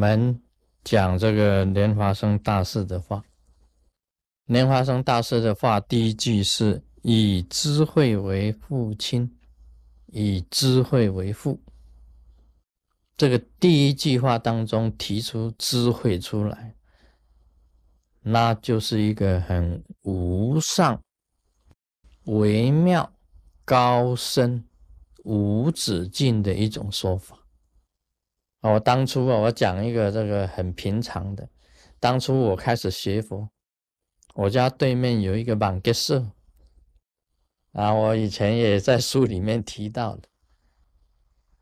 们讲这个莲花生大师的话。莲花生大师的话，第一句是以智慧为父亲，以智慧为父。这个第一句话当中提出智慧出来，那就是一个很无上、微妙、高深、无止境的一种说法。我当初啊，我讲一个这个很平常的，当初我开始学佛。我家对面有一个满格社，啊，我以前也在书里面提到的，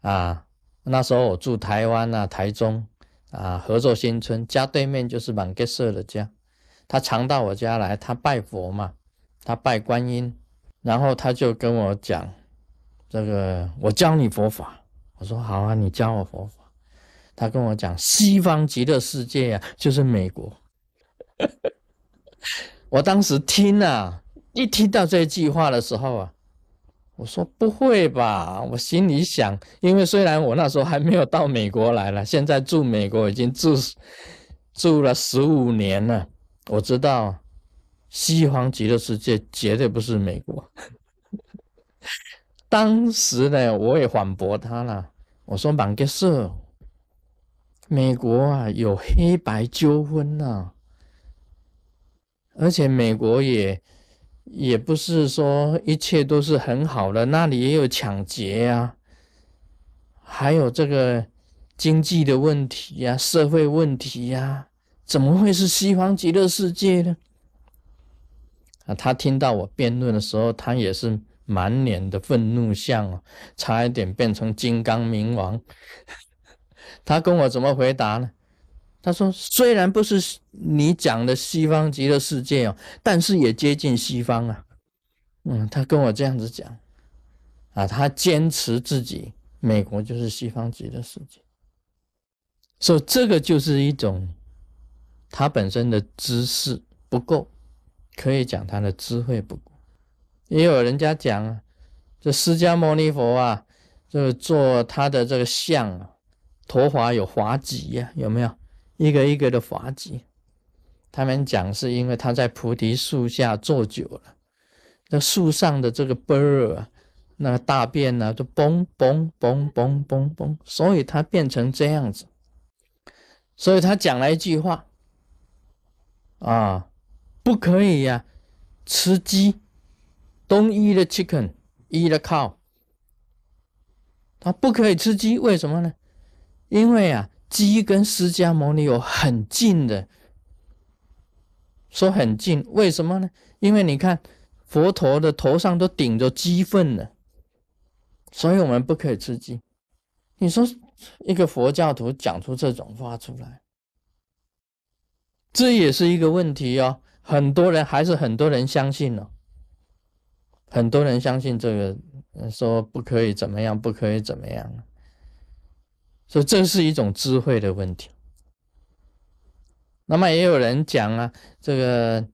啊，那时候我住台湾啊，台中啊，合作新村家对面就是满格社的家，他常到我家来，他拜佛嘛，他拜观音，然后他就跟我讲，这个我教你佛法，我说好啊，你教我佛法，他跟我讲西方极乐世界啊，就是美国。我当时听啊，一听到这句话的时候啊，我说不会吧？我心里想，因为虽然我那时候还没有到美国来了，现在住美国已经住住了十五年了，我知道西方极乐世界绝对不是美国。当时呢，我也反驳他了，我说满个色，美国啊有黑白纠纷呐。而且美国也也不是说一切都是很好的，那里也有抢劫呀，还有这个经济的问题呀、社会问题呀，怎么会是西方极乐世界呢？啊，他听到我辩论的时候，他也是满脸的愤怒相啊，差一点变成金刚冥王。他跟我怎么回答呢？他说：“虽然不是你讲的西方极乐世界哦，但是也接近西方啊。”嗯，他跟我这样子讲，啊，他坚持自己美国就是西方极乐世界，所以这个就是一种他本身的知识不够，可以讲他的智慧不够。也有人家讲啊，这释迦牟尼佛啊，就做他的这个像啊，陀华有华髻呀，有没有？一个一个的滑稽，他们讲是因为他在菩提树下坐久了，那树上的这个根儿啊，那个大便呢，就嘣嘣嘣嘣嘣嘣，所以他变成这样子。所以他讲了一句话啊，不可以呀，吃鸡，don't eat the chicken，eat the cow。他不可以吃鸡，为什么呢？因为啊。鸡跟释迦牟尼有很近的，说很近，为什么呢？因为你看佛陀的头上都顶着鸡粪呢，所以我们不可以吃鸡。你说一个佛教徒讲出这种话出来，这也是一个问题哦。很多人还是很多人相信了，很多人相信这个，说不可以怎么样，不可以怎么样。所以这是一种智慧的问题。那么也有人讲啊，这个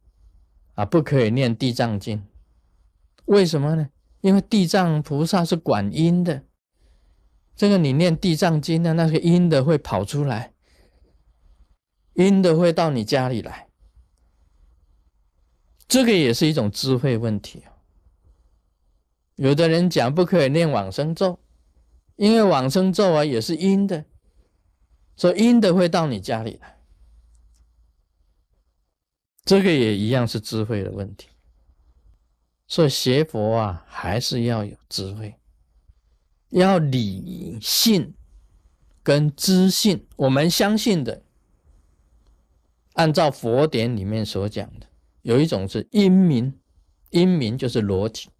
啊不可以念地藏经，为什么呢？因为地藏菩萨是管阴的，这个你念地藏经的那个阴的会跑出来，阴的会到你家里来，这个也是一种智慧问题。有的人讲不可以念往生咒。因为往生咒啊也是阴的，所以阴的会到你家里来，这个也一样是智慧的问题。所以学佛啊还是要有智慧，要理性跟知性。我们相信的，按照佛典里面所讲的，有一种是阴明，阴明就是逻辑。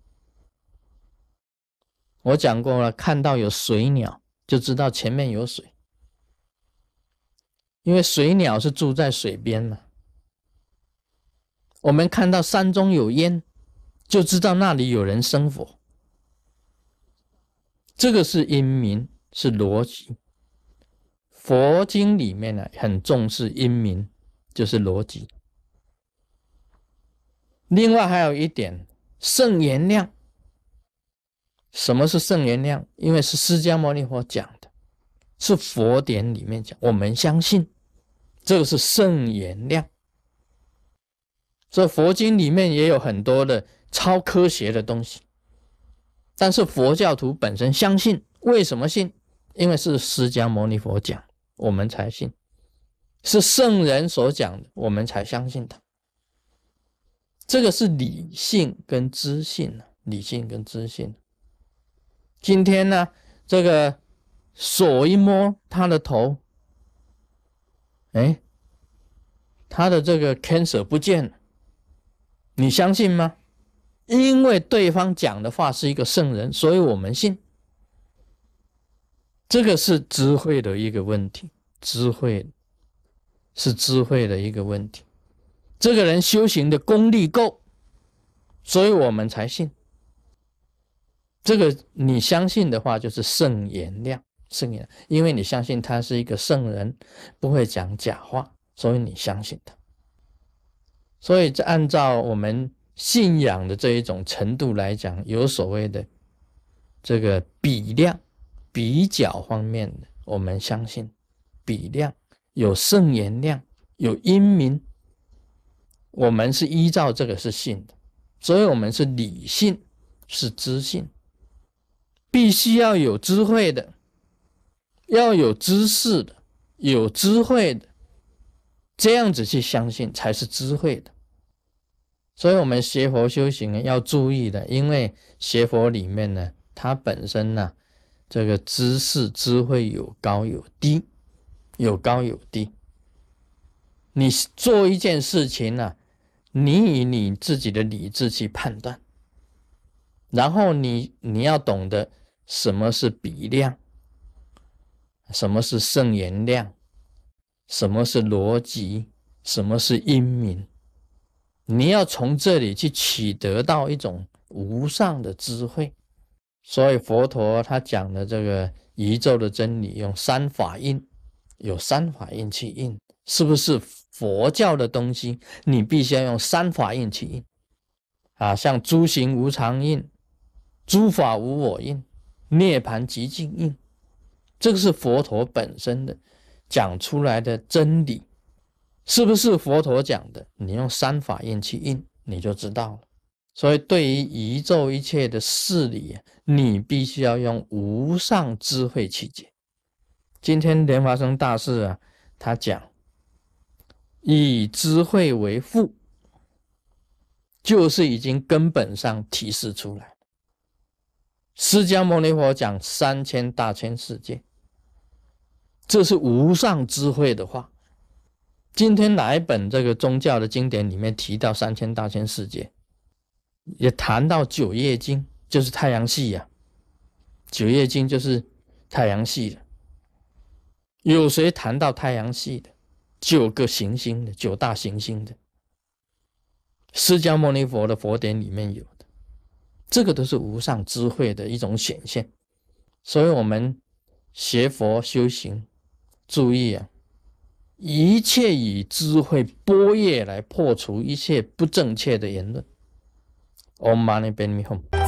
我讲过了，看到有水鸟就知道前面有水，因为水鸟是住在水边嘛。我们看到山中有烟，就知道那里有人生火。这个是因明，是逻辑。佛经里面呢，很重视因明，就是逻辑。另外还有一点，圣言量。什么是圣言量？因为是释迦牟尼佛讲的，是佛典里面讲，我们相信这个是圣言量。所以佛经里面也有很多的超科学的东西，但是佛教徒本身相信，为什么信？因为是释迦牟尼佛讲，我们才信；是圣人所讲的，我们才相信他。这个是理性跟知性理性跟知性。今天呢，这个手一摸他的头，哎，他的这个 cancer 不见了，你相信吗？因为对方讲的话是一个圣人，所以我们信。这个是智慧的一个问题，智慧是智慧的一个问题。这个人修行的功力够，所以我们才信。这个你相信的话，就是圣言量，圣言，因为你相信他是一个圣人，不会讲假话，所以你相信他。所以，这按照我们信仰的这一种程度来讲，有所谓的这个比量、比较方面的，我们相信比量有圣言量，有英明。我们是依照这个是信的，所以我们是理性，是知性，必须要有智慧的，要有知识的，有智慧的，这样子去相信才是智慧的。所以，我们学佛修行要注意的，因为学佛里面呢，它本身呢，这个知识智慧有高有低，有高有低。你做一件事情呢？你以你自己的理智去判断，然后你你要懂得什么是比量，什么是圣言量，什么是逻辑，什么是英明，你要从这里去取得到一种无上的智慧。所以佛陀他讲的这个宇宙的真理，用三法印，有三法印去印，是不是？佛教的东西，你必须要用三法印去印。啊，像诸行无常印、诸法无我印、涅盘极静印，这个是佛陀本身的讲出来的真理，是不是佛陀讲的？你用三法印去印，你就知道了。所以，对于宇宙一切的事理，你必须要用无上智慧去解。今天莲华生大师啊，他讲。以智慧为父，就是已经根本上提示出来。释迦牟尼佛讲三千大千世界，这是无上智慧的话。今天哪一本这个宗教的经典里面提到三千大千世界，也谈到九叶经，就是太阳系呀。九叶经就是太阳系的，有谁谈到太阳系的？九个行星的九大行星的，释迦牟尼佛的佛典里面有，这个都是无上智慧的一种显现。所以，我们学佛修行，注意啊，一切以智慧波叶来破除一切不正确的言论。Om Mani Padme。